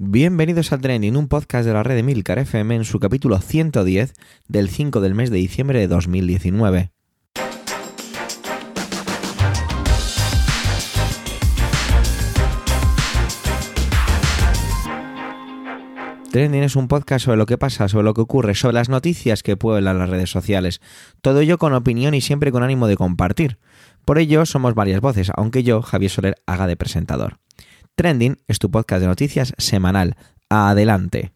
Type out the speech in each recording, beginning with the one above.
Bienvenidos a Trending, un podcast de la red de Milcar FM en su capítulo 110 del 5 del mes de diciembre de 2019. Trending es un podcast sobre lo que pasa, sobre lo que ocurre, sobre las noticias que pueblan las redes sociales. Todo ello con opinión y siempre con ánimo de compartir. Por ello somos varias voces, aunque yo, Javier Soler, haga de presentador. Trending es tu podcast de noticias semanal. Adelante.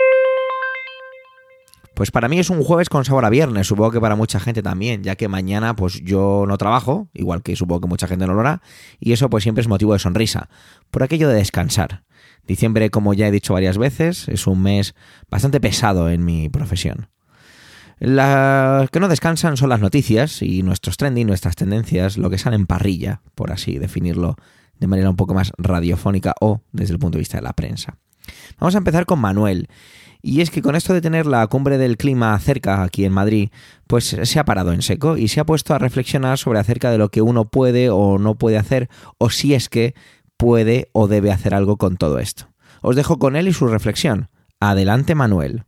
Pues para mí es un jueves con sabor a viernes, supongo que para mucha gente también, ya que mañana pues yo no trabajo, igual que supongo que mucha gente no lo hará, y eso pues siempre es motivo de sonrisa, por aquello de descansar. Diciembre, como ya he dicho varias veces, es un mes bastante pesado en mi profesión. Las que no descansan son las noticias y nuestros trending, nuestras tendencias, lo que sale en parrilla, por así definirlo de manera un poco más radiofónica o desde el punto de vista de la prensa. Vamos a empezar con Manuel. Y es que con esto de tener la cumbre del clima cerca aquí en Madrid, pues se ha parado en seco y se ha puesto a reflexionar sobre acerca de lo que uno puede o no puede hacer o si es que puede o debe hacer algo con todo esto. Os dejo con él y su reflexión. Adelante Manuel.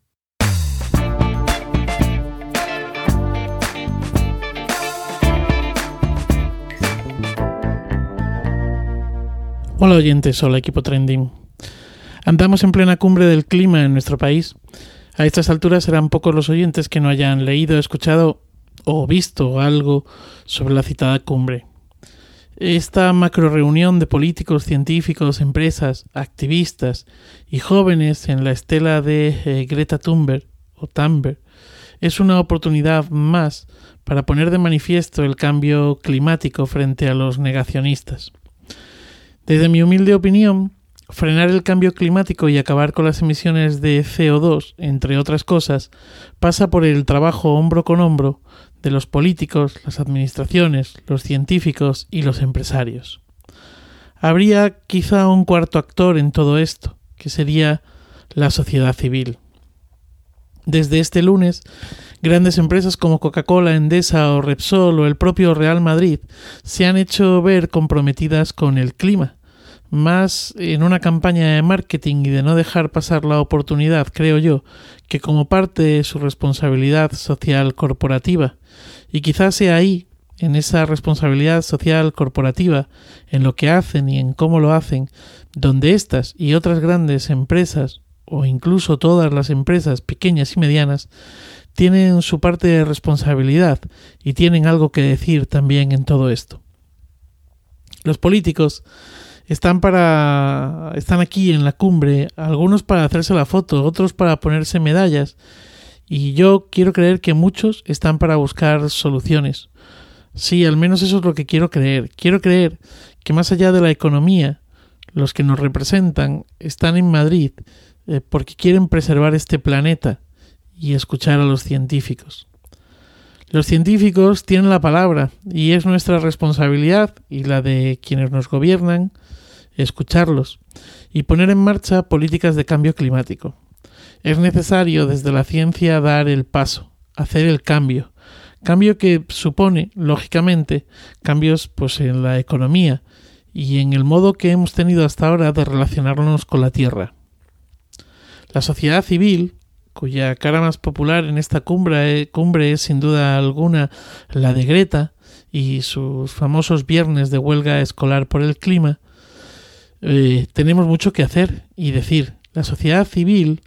Hola oyentes, hola equipo trending. Andamos en plena cumbre del clima en nuestro país. A estas alturas serán pocos los oyentes que no hayan leído, escuchado o visto algo sobre la citada cumbre. Esta macro reunión de políticos, científicos, empresas, activistas y jóvenes en la estela de eh, Greta Thunberg o Thunberg es una oportunidad más para poner de manifiesto el cambio climático frente a los negacionistas. Desde mi humilde opinión, frenar el cambio climático y acabar con las emisiones de CO2, entre otras cosas, pasa por el trabajo hombro con hombro de los políticos, las administraciones, los científicos y los empresarios. Habría quizá un cuarto actor en todo esto, que sería la sociedad civil. Desde este lunes, grandes empresas como Coca-Cola, Endesa o Repsol o el propio Real Madrid se han hecho ver comprometidas con el clima, más en una campaña de marketing y de no dejar pasar la oportunidad, creo yo, que como parte de su responsabilidad social corporativa. Y quizás sea ahí, en esa responsabilidad social corporativa, en lo que hacen y en cómo lo hacen, donde estas y otras grandes empresas, o incluso todas las empresas pequeñas y medianas, tienen su parte de responsabilidad y tienen algo que decir también en todo esto. Los políticos están para están aquí en la cumbre, algunos para hacerse la foto, otros para ponerse medallas y yo quiero creer que muchos están para buscar soluciones. Sí, al menos eso es lo que quiero creer. Quiero creer que más allá de la economía, los que nos representan están en Madrid eh, porque quieren preservar este planeta y escuchar a los científicos. Los científicos tienen la palabra y es nuestra responsabilidad y la de quienes nos gobiernan escucharlos y poner en marcha políticas de cambio climático. Es necesario desde la ciencia dar el paso, hacer el cambio, cambio que supone, lógicamente, cambios pues en la economía y en el modo que hemos tenido hasta ahora de relacionarnos con la Tierra. La sociedad civil, cuya cara más popular en esta cumbre, cumbre es sin duda alguna la de Greta y sus famosos viernes de huelga escolar por el clima, eh, tenemos mucho que hacer y decir. La sociedad civil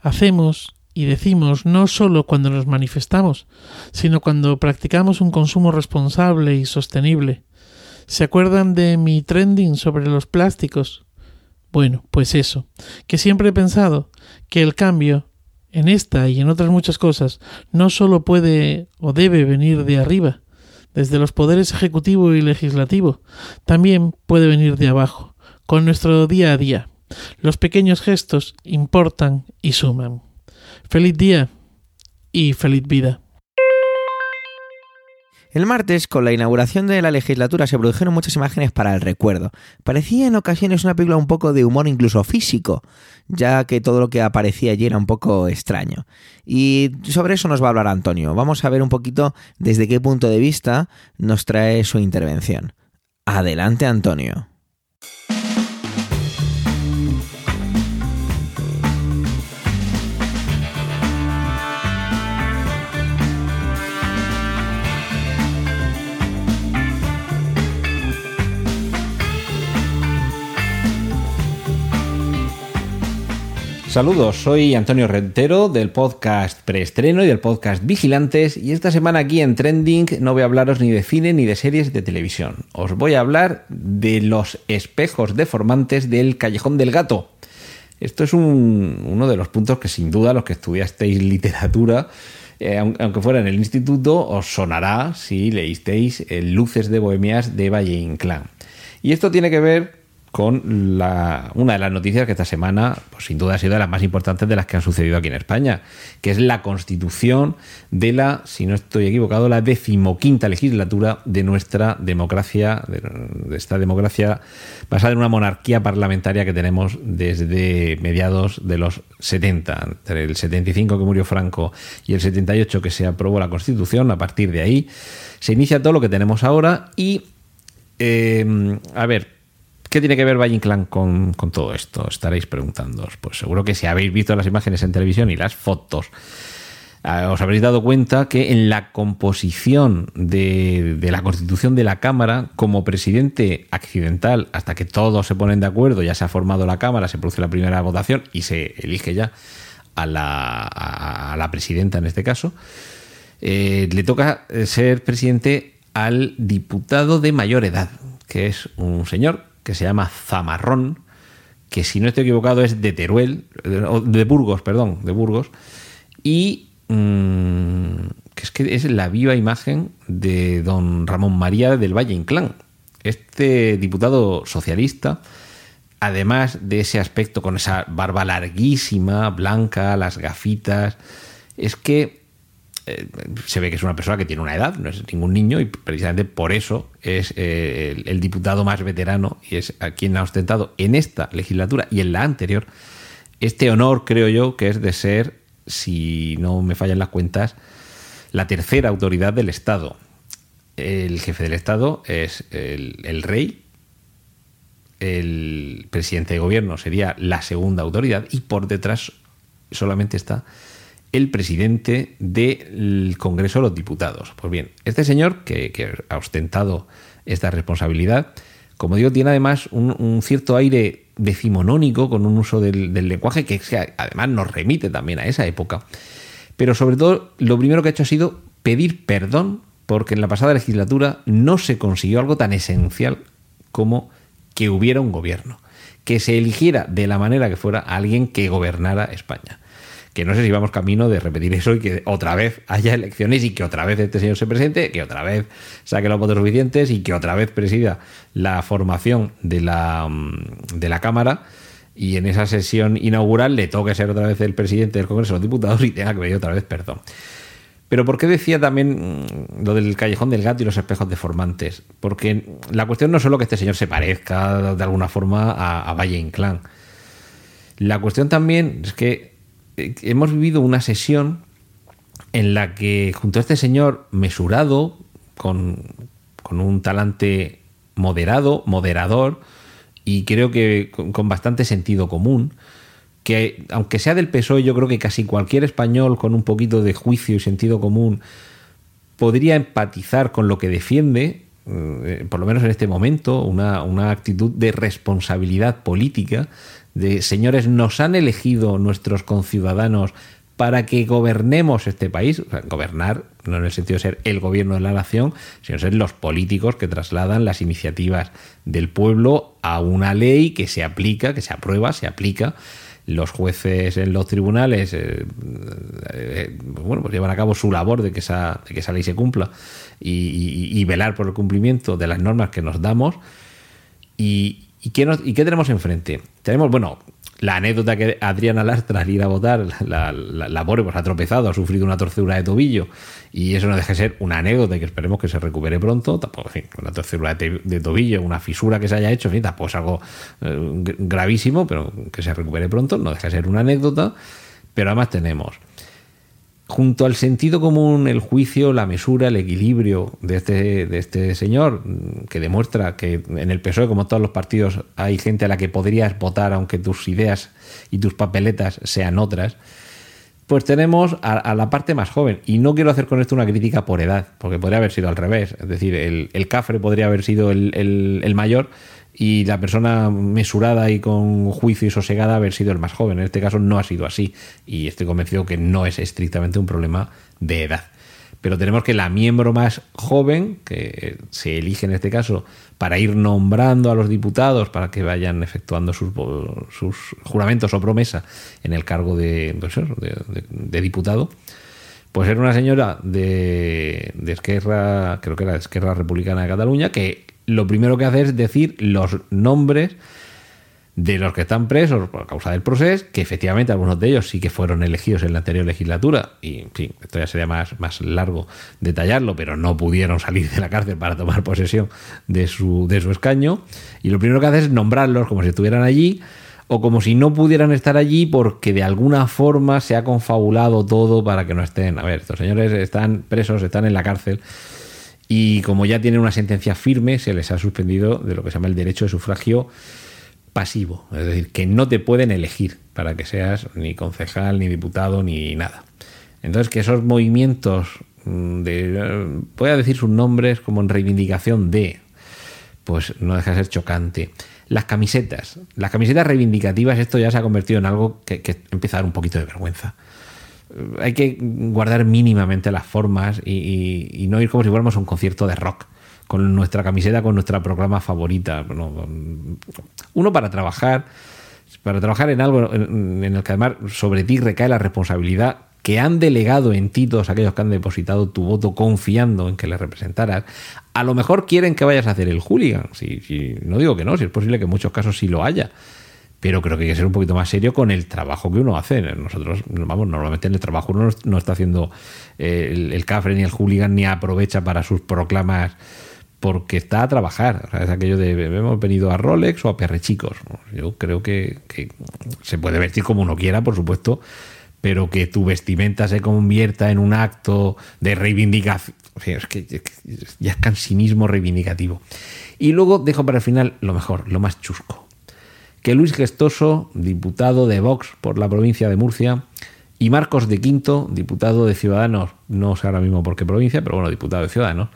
hacemos y decimos no solo cuando nos manifestamos, sino cuando practicamos un consumo responsable y sostenible. ¿Se acuerdan de mi trending sobre los plásticos? Bueno, pues eso, que siempre he pensado que el cambio en esta y en otras muchas cosas no solo puede o debe venir de arriba, desde los poderes ejecutivo y legislativo, también puede venir de abajo, con nuestro día a día. Los pequeños gestos importan y suman. Feliz día y feliz vida. El martes, con la inauguración de la legislatura, se produjeron muchas imágenes para el recuerdo. Parecía en ocasiones una película un poco de humor incluso físico, ya que todo lo que aparecía allí era un poco extraño. Y sobre eso nos va a hablar Antonio. Vamos a ver un poquito desde qué punto de vista nos trae su intervención. Adelante, Antonio. Saludos, soy Antonio Rentero del podcast Preestreno y del podcast Vigilantes y esta semana aquí en Trending no voy a hablaros ni de cine ni de series de televisión. Os voy a hablar de los espejos deformantes del Callejón del Gato. Esto es uno de los puntos que sin duda los que estudiasteis literatura, eh, aunque fuera en el instituto, os sonará si leísteis Luces de Bohemias de Valle Inclán. Y esto tiene que ver con la, una de las noticias que esta semana, pues sin duda ha sido de las más importantes de las que han sucedido aquí en España, que es la constitución de la, si no estoy equivocado, la decimoquinta legislatura de nuestra democracia, de, esta democracia basada en una monarquía parlamentaria que tenemos desde mediados de los 70, entre el 75 que murió Franco y el 78 que se aprobó la constitución, a partir de ahí se inicia todo lo que tenemos ahora y, eh, a ver, ¿Qué tiene que ver Valle con, con todo esto? Estaréis preguntando. Pues seguro que si habéis visto las imágenes en televisión y las fotos, ah, os habréis dado cuenta que en la composición de, la constitución de la Cámara, como presidente accidental, hasta que todos se ponen de acuerdo, ya se ha formado la Cámara, se produce la primera votación y se elige ya a la, presidenta en este caso, eh, le toca ser presidente al diputado de mayor edad, que es un señor que se llama Zamarrón, que si no estoy equivocado es de Teruel, de Burgos, perdón, de Burgos, y mm, que es que es la viva imagen de don Ramón María del Valle Inclán, este diputado socialista, además de ese aspecto con esa barba larguísima, blanca, las gafitas, es que eh, se ve que es una persona que tiene una edad, no es ningún niño, y precisamente por eso es eh, el, diputado más veterano y es a quien ha ostentado en esta legislatura y en la anterior este honor, creo yo, que es de ser, si no me fallan las cuentas, la tercera autoridad del Estado. El jefe del Estado es el rey, el presidente de gobierno sería la segunda autoridad y por detrás solamente está el presidente del Congreso de los Diputados. Pues bien, este señor que, ha ostentado esta responsabilidad, como digo, tiene además un, cierto aire decimonónico con un uso del, lenguaje que además nos remite también a esa época. Pero sobre todo, lo primero que ha hecho ha sido pedir perdón porque en la pasada legislatura no se consiguió algo tan esencial como que hubiera un gobierno, que se eligiera de la manera que fuera alguien que gobernara España que no sé si vamos camino de repetir eso y que otra vez haya elecciones y que otra vez este señor se presente, que otra vez saque los votos suficientes y que otra vez presida la formación de la, mm, de la Cámara y en esa sesión inaugural le toque ser otra vez el presidente del Congreso de los Diputados y tenga que pedir otra vez perdón. Pero ¿por qué decía también mm, lo del callejón del gato y los espejos deformantes? Porque la cuestión no es solo que este señor se parezca de alguna forma a, a Valle Inclán. La cuestión también es que hemos vivido una sesión en la que junto a este señor mesurado, con, un talante moderado, moderador, y creo que con, bastante sentido común, que aunque sea del PSOE, yo creo que casi cualquier español con un poquito de juicio y sentido común podría empatizar con lo que defiende, eh, por lo menos en este momento, una, una actitud de responsabilidad política de señores, nos han elegido nuestros conciudadanos para que gobernemos este país, gobernar no en el sentido de ser el gobierno de la nación, sino ser los políticos que trasladan las iniciativas del pueblo a una ley que se aplica, que se aprueba, se aplica. Los jueces en los tribunales eh, eh, bueno, pues llevan a cabo su labor de que esa, que esa ley se cumpla y, velar por el cumplimiento de las normas que nos damos. Y, ¿Y qué, ¿Y qué tenemos enfrente? Tenemos, bueno, la anécdota que Adriana Lastra al ir a votar, la, la, pobre pues ha tropezado, ha sufrido una torcedura de tobillo y eso no deja de ser una anécdota que esperemos que se recupere pronto. Tampoco, en fin, una torcedura de, tobillo, una fisura que se haya hecho, en tampoco es algo eh, gravísimo, pero que se recupere pronto, no deja de ser una anécdota. Pero además tenemos junto al sentido común, el juicio, la mesura, el equilibrio de este, de este señor, que demuestra que en el PSOE, como todos los partidos, hay gente a la que podrías votar aunque tus ideas y tus papeletas sean otras, pues tenemos a, la parte más joven. Y no quiero hacer con esto una crítica por edad, porque podría haber sido al revés. Es decir, el, el Cafre podría haber sido el, el mayor y la persona mesurada y con juicio y sosegada haber sido el más joven. En este caso no ha sido así y estoy convencido que no es estrictamente un problema de edad. Pero tenemos que la miembro más joven, que se elige en este caso para ir nombrando a los diputados para que vayan efectuando sus, sus juramentos o promesa en el cargo de, pues de, diputado, pues era una señora de, de Esquerra, creo que era de Esquerra Republicana de Cataluña, que lo primero que hace es decir los nombres de los que están presos por causa del proceso, que efectivamente algunos de ellos sí que fueron elegidos en la anterior legislatura, y en fin, esto ya sería más, más largo detallarlo, pero no pudieron salir de la cárcel para tomar posesión de su, de su escaño, y lo primero que hace es nombrarlos como si estuvieran allí, o como si no pudieran estar allí porque de alguna forma se ha confabulado todo para que no estén. A ver, estos señores están presos, están en la cárcel y como ya tienen una sentencia firme, se les ha suspendido de lo que se llama el derecho de sufragio pasivo, es decir, que no te pueden elegir para que seas ni concejal, ni diputado, ni nada. Entonces, que esos movimientos mm, de, voy a decir sus nombres como en reivindicación de, pues no deja de ser chocante. Las camisetas, las camisetas reivindicativas, esto ya se ha convertido en algo que, empieza a dar un poquito de vergüenza hay que guardar mínimamente las formas y, no ir como si fuéramos a un concierto de rock con nuestra camiseta, con nuestra programa favorita. Uno para trabajar, para trabajar en algo en, el que además sobre ti recae la responsabilidad que han delegado en ti todos aquellos que han depositado tu voto confiando en que les representaras, a lo mejor quieren que vayas a hacer el hooligan. Si, no digo que no, si es posible que en muchos casos sí lo haya pero creo que hay que ser un poquito más serio con el trabajo que uno hace. Nosotros, vamos, normalmente en el trabajo uno no está haciendo eh, el, el cafre ni el hooligan ni aprovecha para sus proclamas porque está a trabajar. es aquello de hemos venido a Rolex o a Perrechicos. Yo creo que, se puede vestir como uno quiera, por supuesto, pero que tu vestimenta se convierta en un acto de reivindicación. es que ya es cansinismo reivindicativo. Y luego dejo para el final lo mejor, lo más chusco que Luis Gestoso, diputado de Vox por la provincia de Murcia, y Marcos de Quinto, diputado de Ciudadanos, no sé ahora mismo por qué provincia, pero bueno, diputado de Ciudadanos,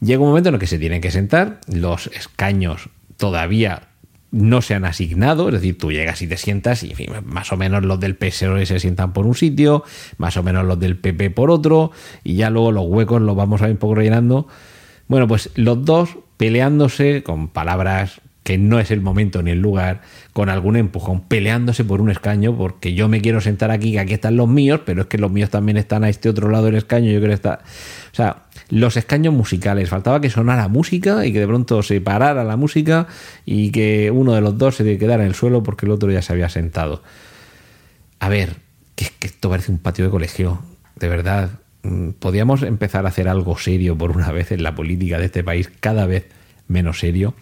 llega un momento en el que se tienen que sentar, los escaños todavía no se han asignado, es decir, tú llegas y te sientas y más o menos los del PSOE se sientan por un sitio, más o menos los del PP por otro, y ya luego los huecos los vamos a ir un poco rellenando. Bueno, pues los dos peleándose con palabras que no es el momento ni el lugar, con algún empujón, peleándose por un escaño, porque yo me quiero sentar aquí, que aquí están los míos, pero es que los míos también están a este otro lado del escaño, yo quiero estar... O sea, los escaños musicales, faltaba que sonara música y que de pronto se parara la música y que uno de los dos se quedara en el suelo porque el otro ya se había sentado. A ver, que, que esto parece un patio de colegio, de verdad. Mm, podríamos empezar a hacer algo serio por una vez en la política de este país, cada vez menos serio.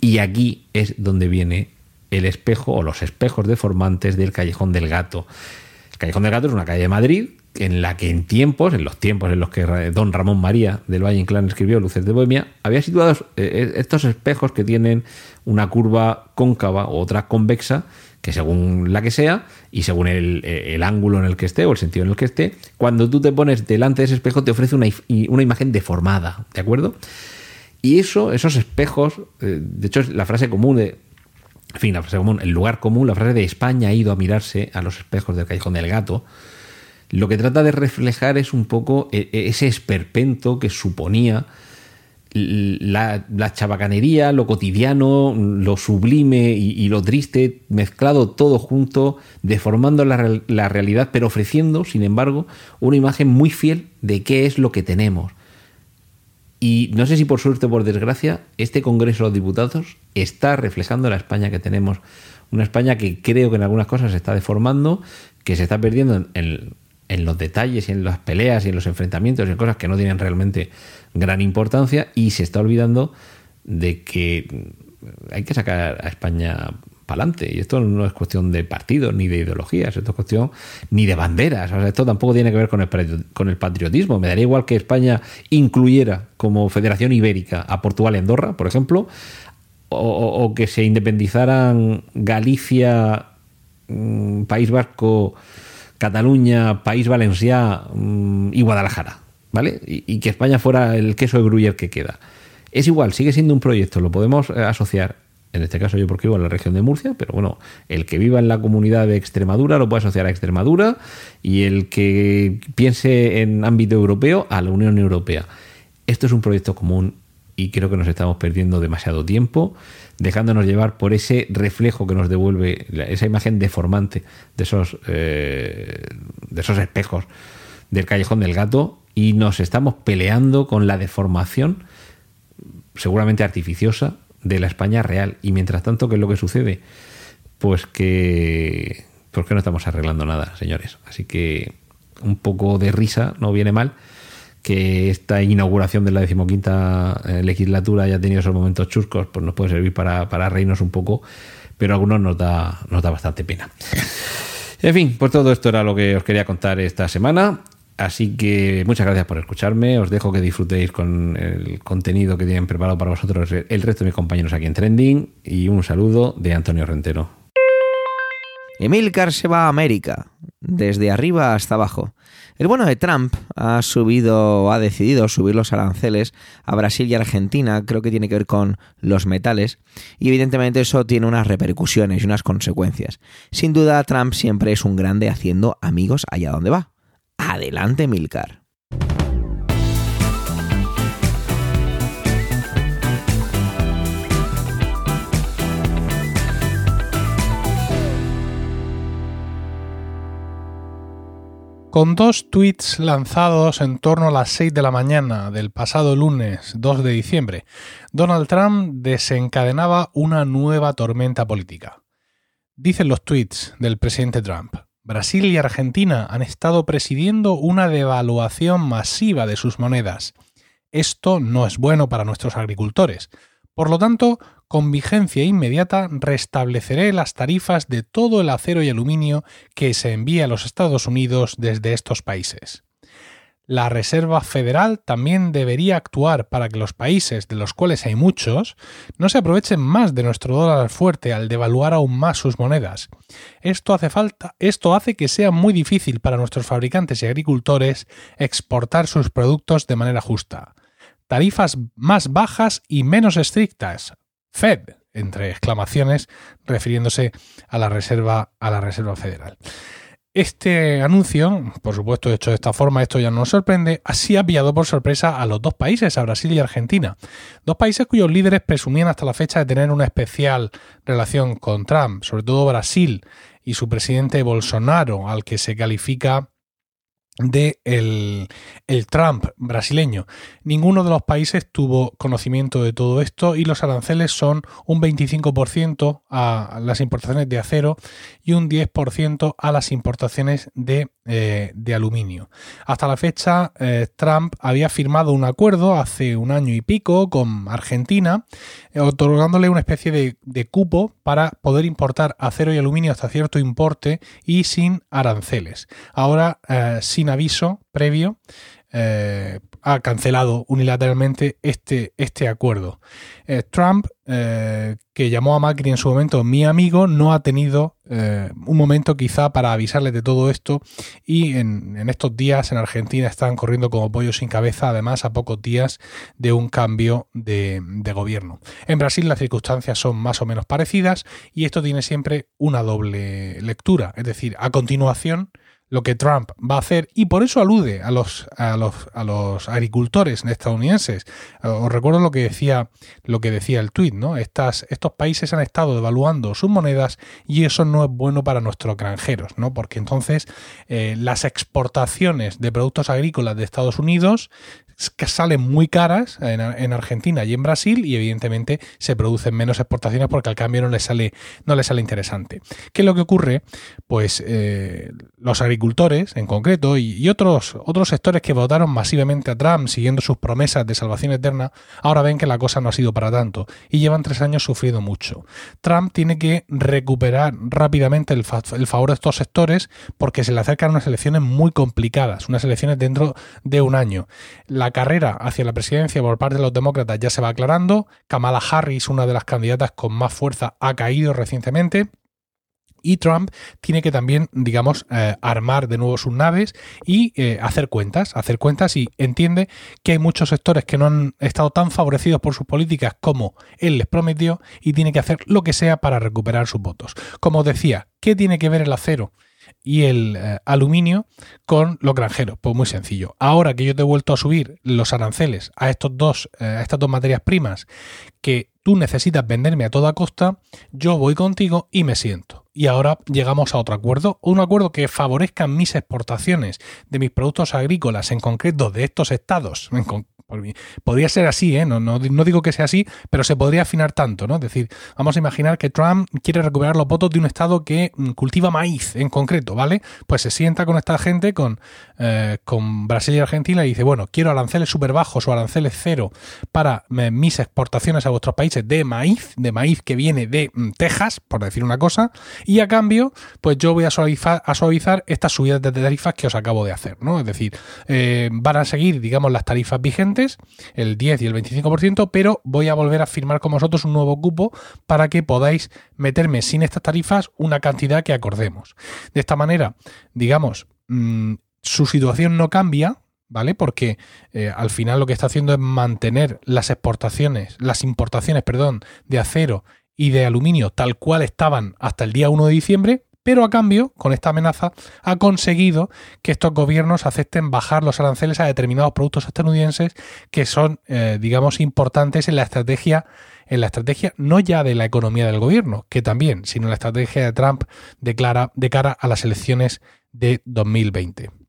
Y aquí es donde viene el espejo o los espejos deformantes del Callejón del Gato. El Callejón del Gato es una calle de Madrid en la que en tiempos, en los tiempos en los que don Ramón María del Valle Inclán escribió Luces de Bohemia, había situado eh, eh, estos espejos que tienen una curva cóncava o otra convexa, que según la que sea, y según el, eh, ángulo en el que esté o el sentido en el que esté, cuando tú te pones delante de ese espejo te ofrece una, una imagen deformada, ¿de acuerdo? Y eso, esos espejos, de hecho es la frase común de, en fin, la frase común, el lugar común, la frase de España ha ido a mirarse a los espejos del callejón del gato, lo que trata de reflejar es un poco e, e, ese esperpento que suponía la, chabacanería, lo cotidiano, lo sublime y, lo triste, mezclado todo junto, deformando la, la realidad, pero ofreciendo, sin embargo, una imagen muy fiel de qué es lo que tenemos y no sé si por suerte o por desgracia, este Congreso de los Diputados está reflejando la España que tenemos. Una España que creo que en algunas cosas se está deformando, que se está perdiendo en, los detalles y en las peleas y en los enfrentamientos y en cosas que no tienen realmente gran importancia y se está olvidando de que hay que sacar a España adelante. Y esto no es cuestión de partidos ni de ideologías, esto es cuestión ni de banderas. esto tampoco tiene que ver con el, con el patriotismo. Me daría igual que España incluyera como Federación Ibérica a Portugal y Andorra, por ejemplo, o, que se independizaran Galicia, mm, País Vasco, Cataluña, País Valenciá mm, y Guadalajara, ¿vale? Y, y, que España fuera el queso de Gruyère que queda. Es igual, sigue siendo un proyecto, lo podemos eh, asociar. En este caso yo porque vivo en la región de Murcia, pero bueno, el que viva en la comunidad de Extremadura lo puede asociar a Extremadura y el que piense en ámbito europeo a la Unión Europea. Esto es un proyecto común y creo que nos estamos perdiendo demasiado tiempo dejándonos llevar por ese reflejo que nos devuelve esa imagen deformante de esos, eh, de esos espejos del callejón del gato y nos estamos peleando con la deformación seguramente artificiosa de la España real. Y mientras tanto, ¿qué es lo que sucede? Pues que... ¿Por qué no estamos arreglando nada, señores? Así que un poco de risa no viene mal que esta inauguración de la decimoquinta eh, legislatura haya tenido esos momentos chuscos, pues nos puede servir para, para reírnos un poco, pero a algunos nos da, nos da bastante pena. En fin, pues todo esto era lo que os quería contar esta semana. Así que muchas gracias por escucharme. Os dejo que disfrutéis con el contenido que tienen preparado para vosotros el resto de mis compañeros aquí en Trending. Y un saludo de Antonio Rentero. Emilcar se va a América, desde arriba hasta abajo. El bueno de Trump ha subido, ha decidido subir los aranceles a Brasil y Argentina, creo que tiene que ver con los metales, y evidentemente eso tiene unas repercusiones y unas consecuencias. Sin duda, Trump siempre es un grande haciendo amigos allá donde va. Adelante, Milcar. Con dos tweets lanzados en torno a las 6 de la mañana del pasado lunes 2 de diciembre, Donald Trump desencadenaba una nueva tormenta política. Dicen los tweets del presidente Trump. Brasil y Argentina han estado presidiendo una devaluación masiva de sus monedas. Esto no es bueno para nuestros agricultores. Por lo tanto, con vigencia inmediata restableceré las tarifas de todo el acero y aluminio que se envía a los Estados Unidos desde estos países. La Reserva Federal también debería actuar para que los países, de los cuales hay muchos, no se aprovechen más de nuestro dólar fuerte al devaluar aún más sus monedas. Esto hace falta, esto hace que sea muy difícil para nuestros fabricantes y agricultores exportar sus productos de manera justa. Tarifas más bajas y menos estrictas, Fed, entre exclamaciones, refiriéndose a la Reserva, a la Reserva Federal. Este anuncio, por supuesto hecho de esta forma, esto ya no nos sorprende, así ha pillado por sorpresa a los dos países, a Brasil y Argentina. Dos países cuyos líderes presumían hasta la fecha de tener una especial relación con Trump, sobre todo Brasil y su presidente Bolsonaro, al que se califica de el, Trump brasileño. Ninguno de los países tuvo conocimiento de todo esto y los aranceles son un 25% a las importaciones de acero y un 10% a las importaciones de, eh, de, aluminio. Hasta la fecha, eh, Trump había firmado un acuerdo hace un año y pico con Argentina, eh, otorgándole una especie de, de cupo para poder importar acero y aluminio hasta cierto importe y sin aranceles. Ahora, sin aviso previo, eh, ha cancelado unilateralmente este, este acuerdo. Eh, Trump, eh, que llamó a Macri en su momento mi amigo, no ha tenido un momento quizá para avisarle de todo esto y en, estos días en Argentina están corriendo como pollo sin cabeza, además a pocos días de un cambio de, de gobierno. En Brasil las circunstancias son más o menos parecidas y esto tiene siempre una doble lectura, es decir, a continuación lo que Trump va a hacer y por eso alude a los, a los, a los agricultores estadounidenses. Os recuerdo lo que decía, lo que decía el tuit, ¿no? Estas, estos países han estado devaluando sus monedas y eso no es bueno para nuestros granjeros, ¿no? Porque entonces eh, las exportaciones de productos agrícolas de Estados Unidos que salen muy caras en, Argentina y en Brasil y evidentemente se producen menos exportaciones porque al cambio no les sale, no les sale interesante. ¿Qué es lo que ocurre? Pues eh, los agricultores en concreto y, otros, otros sectores que votaron masivamente a Trump siguiendo sus promesas de salvación eterna, ahora ven que la cosa no ha sido para tanto y llevan tres años sufriendo mucho. Trump tiene que recuperar rápidamente el, favor de estos sectores porque se le acercan unas elecciones muy complicadas, unas elecciones dentro de un año. Carrera hacia la presidencia por parte de los demócratas ya se va aclarando. Kamala Harris, una de las candidatas con más fuerza, ha caído recientemente. Y Trump tiene que también, digamos, eh, armar de nuevo sus naves y eh, hacer cuentas, hacer cuentas y entiende que hay muchos sectores que no han estado tan favorecidos por sus políticas como él les prometió y tiene que hacer lo que sea para recuperar sus votos. Como os decía, ¿qué tiene que ver el acero? Y el eh, aluminio con los granjeros. Pues muy sencillo. Ahora que yo te he vuelto a subir los aranceles a estos dos, a estas dos materias primas que tú necesitas venderme a toda costa, yo voy contigo y me siento. Y ahora llegamos a otro acuerdo, un acuerdo que favorezca mis exportaciones de mis productos agrícolas, en concreto de estos estados, Podría ser así, ¿eh? no, no, digo que sea así, pero se podría afinar tanto, ¿no? Es decir, vamos a imaginar que Trump quiere recuperar los votos de un estado que mm, cultiva maíz en concreto, ¿vale? Pues se sienta con esta gente, con, eh, con Brasil y Argentina, y dice, bueno, quiero aranceles súper bajos o aranceles cero para eh, mis exportaciones a vuestros países de maíz, de maíz que viene de mm, Texas, por decir una cosa, y a cambio, pues yo voy a suavizar, a suavizar estas subidas de tarifas que os acabo de hacer, ¿no? Es decir, van a seguir, digamos, las tarifas vigentes, el 10 y el 25%, pero voy a volver a firmar con vosotros un nuevo cupo para que podáis meterme sin estas tarifas una cantidad que acordemos. De esta manera, digamos, mm, su situación no cambia, ¿vale? Porque eh, al final lo que está haciendo es mantener las exportaciones, las importaciones, perdón, de acero y de aluminio tal cual estaban hasta el día 1 de diciembre, pero a cambio, con esta amenaza, ha conseguido que estos gobiernos acepten bajar los aranceles a determinados productos estadounidenses que son, eh, digamos, importantes en la estrategia, en la estrategia no ya de la economía del gobierno, que también, sino en la estrategia de Trump de cara a las elecciones de 2020.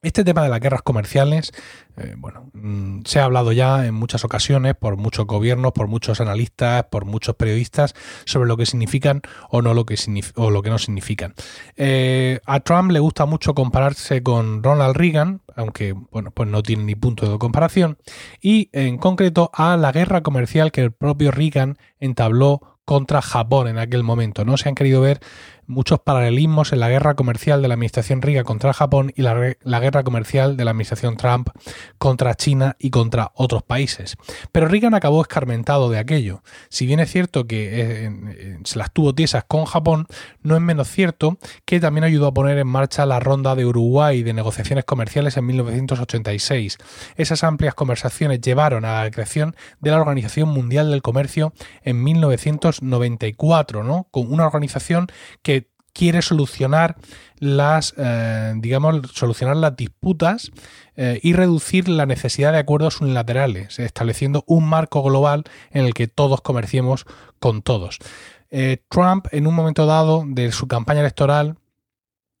Este tema de las guerras comerciales, eh, bueno, mm, se ha hablado ya en muchas ocasiones por muchos gobiernos, por muchos analistas, por muchos periodistas sobre lo que significan o no lo que o lo que no significan. Eh, a Trump le gusta mucho compararse con Ronald Reagan, aunque bueno, pues no tiene ni punto de comparación, y en concreto a la guerra comercial que el propio Reagan entabló contra Japón en aquel momento. No se han querido ver muchos paralelismos en la guerra comercial de la administración Riga contra Japón y la, guerra comercial de la administración Trump contra China y contra otros países. Pero Reagan acabó escarmentado de aquello. Si bien es cierto que eh, se las tuvo tiesas con Japón, no es menos cierto que también ayudó a poner en marcha la ronda de Uruguay de negociaciones comerciales en 1986. Esas amplias conversaciones llevaron a la creación de la Organización Mundial del Comercio en 1994, ¿no? Con una organización que quiere solucionar las, eh, digamos, solucionar las disputas eh, y reducir la necesidad de acuerdos unilaterales, estableciendo un marco global en el que todos comerciemos con todos. Eh, Trump, en un momento dado de su campaña electoral,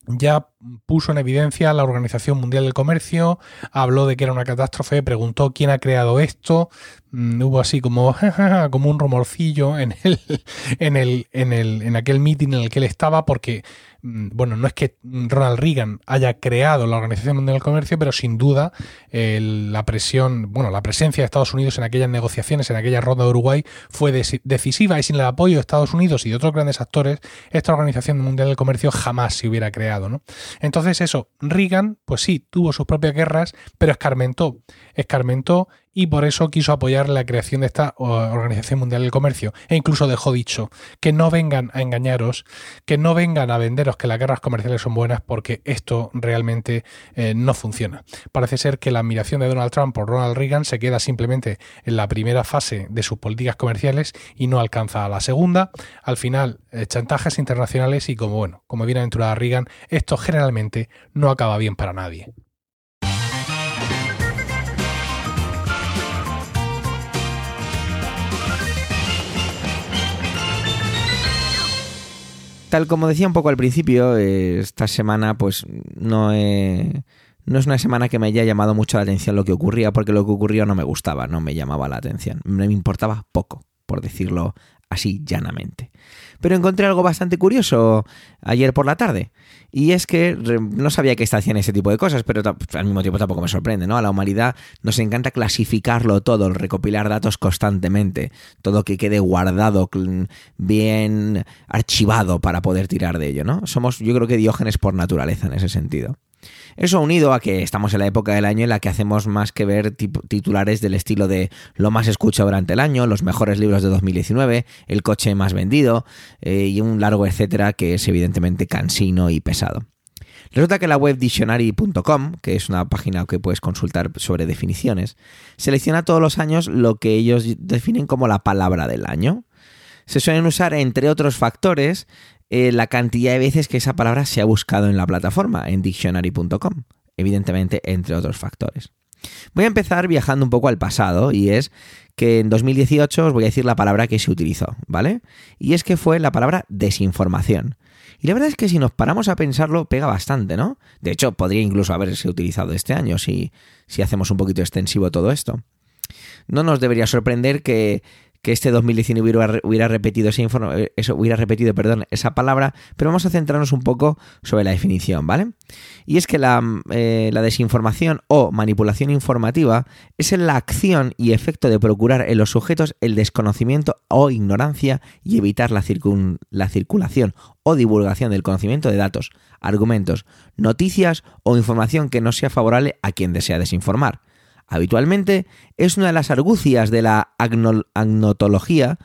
ya puso en evidencia la Organización Mundial del Comercio, habló de que era una catástrofe, preguntó quién ha creado esto, hubo así como, como un rumorcillo en el, en el, en el, en aquel meeting en el que él estaba, porque Mm, bueno, no es que Ronald Reagan haya creado la Organización Mundial del Comercio, pero sin duda la presión, bueno, la presencia de Estados Unidos en aquellas negociaciones, en aquella ronda de Uruguay, fue decisiva y sin el apoyo de Estados Unidos y de otros grandes actores, esta Organización Mundial del Comercio jamás se hubiera creado, ¿no? Entonces eso, Reagan, pues sí, tuvo sus propias guerras, pero escarmentó, escarmentó y por eso quiso apoyar la creación de esta Organización Mundial del Comercio. E incluso dejó dicho que no vengan a engañaros, que no vengan a venderos que las guerras comerciales son buenas porque esto realmente eh, no funciona. Parece ser que la admiración de Donald Trump por Ronald Reagan se queda simplemente en la primera fase de sus políticas comerciales y no alcanza a la segunda. Al final, eh, chantajes internacionales y como bueno, como viene aventurada Reagan, esto generalmente no acaba bien para nadie. Tal como decía un poco al principio, esta semana pues no, no es una semana que me haya llamado mucho la atención lo que ocurría, porque lo que ocurría no me gustaba, no me llamaba la atención, me importaba poco, por decirlo así llanamente. Pero encontré algo bastante curioso ayer por la tarde. Y es que no sabía que hacían ese tipo de cosas, pero al mismo tiempo tampoco me sorprende, ¿no? A la humanidad nos encanta clasificarlo todo, recopilar datos constantemente, todo que quede guardado, bien archivado para poder tirar de ello, ¿no? Somos, yo creo que diógenes por naturaleza en ese sentido. Eso unido a que estamos en la época del año en la que hacemos más que ver titulares del estilo de lo más escuchado durante el año, los mejores libros de 2019, el coche más vendido eh, y un largo etcétera que es evidentemente cansino y pesado. Resulta que la web dictionary.com, que es una página que puedes consultar sobre definiciones, selecciona todos los años lo que ellos definen como la palabra del año. Se suelen usar, entre otros factores, eh, la cantidad de veces que esa palabra se ha buscado en la plataforma, en dictionary.com, evidentemente entre otros factores. Voy a empezar viajando un poco al pasado y es que en 2018 os voy a decir la palabra que se utilizó, ¿vale? Y es que fue la palabra desinformación. Y la verdad es que si nos paramos a pensarlo, pega bastante, ¿no? De hecho, podría incluso haberse utilizado este año si, si hacemos un poquito extensivo todo esto. No nos debería sorprender que que este 2019 hubiera, repetido esa eh, eso, hubiera repetido, esa palabra, pero vamos a centrarnos un poco sobre la definición, ¿vale? Y es que la, eh, la desinformación o manipulación informativa es la acción y efecto de procurar en los sujetos el desconocimiento o ignorancia y evitar la circulación o divulgación del conocimiento de datos, argumentos, noticias o información que no sea favorable a quien desea desinformar Habitualmente es una de las argucias de la agnotología,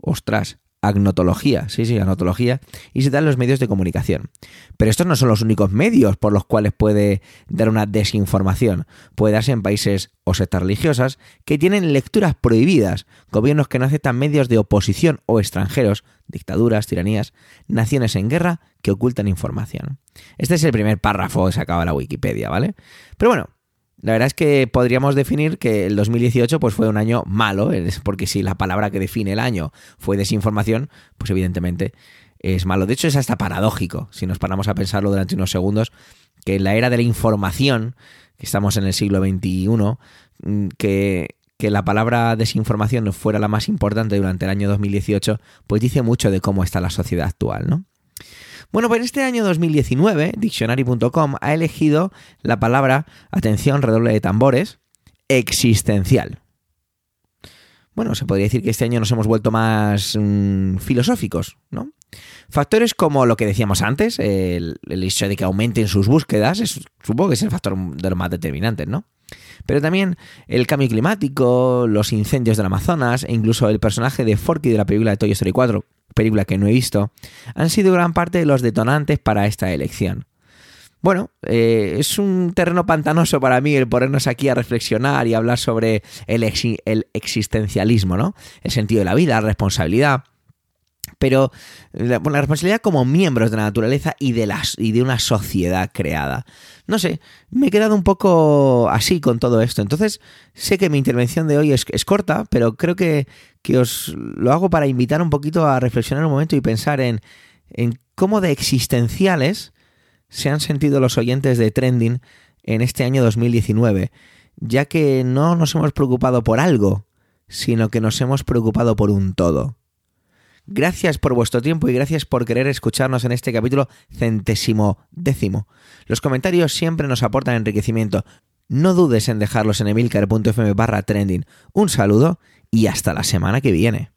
ostras, agnotología, sí, sí, agnotología, y se da en los medios de comunicación. Pero estos no son los únicos medios por los cuales puede dar una desinformación. Puede darse en países o sectas religiosas que tienen lecturas prohibidas, gobiernos que no aceptan medios de oposición o extranjeros, dictaduras, tiranías, naciones en guerra que ocultan información. Este es el primer párrafo que se acaba la Wikipedia, ¿vale? Pero bueno, la verdad es que podríamos definir que el 2018 pues fue un año malo, porque si la palabra que define el año fue desinformación, pues evidentemente es malo. De hecho es hasta paradójico, si nos paramos a pensarlo durante unos segundos, que en la era de la información, que estamos en el siglo XXI, mm, que, que la palabra desinformación fuera la más importante durante el año 2018, pues dice mucho de cómo está la sociedad actual, ¿no? Bueno, pues este año 2019, Dictionary.com ha elegido la palabra, atención, redoble de tambores, existencial. Bueno, se podría decir que este año nos hemos vuelto más mm, filosóficos, ¿no? Factores como lo que decíamos antes, el, hecho de que aumenten sus búsquedas, supongo que es el factor de los más determinantes, ¿no? Pero también el cambio climático, los incendios del Amazonas e incluso el personaje de Forky de la película de Toy Story 4, película que no he visto, han sido gran parte de los detonantes para esta elección. Bueno, eh, es un terreno pantanoso para mí el ponernos aquí a reflexionar y hablar sobre el, el existencialismo, ¿no? El sentido de la vida, la responsabilidad pero la, responsabilidad como miembros de la naturaleza y de, las, y de una sociedad creada. No sé, me he quedado un poco así con todo esto. Entonces, sé que mi intervención de hoy es, corta, pero creo que, que, os lo hago para invitar un poquito a reflexionar un momento y pensar en, en cómo de existenciales se han sentido los oyentes de Trending en este año 2019, ya que no nos hemos preocupado por algo, sino que nos hemos preocupado por un todo. Gracias por vuestro tiempo y gracias por querer escucharnos en este capítulo centésimo décimo. Los comentarios siempre nos aportan enriquecimiento. No dudes en dejarlos en emilcar.fm barra trending. Un saludo y hasta la semana que viene.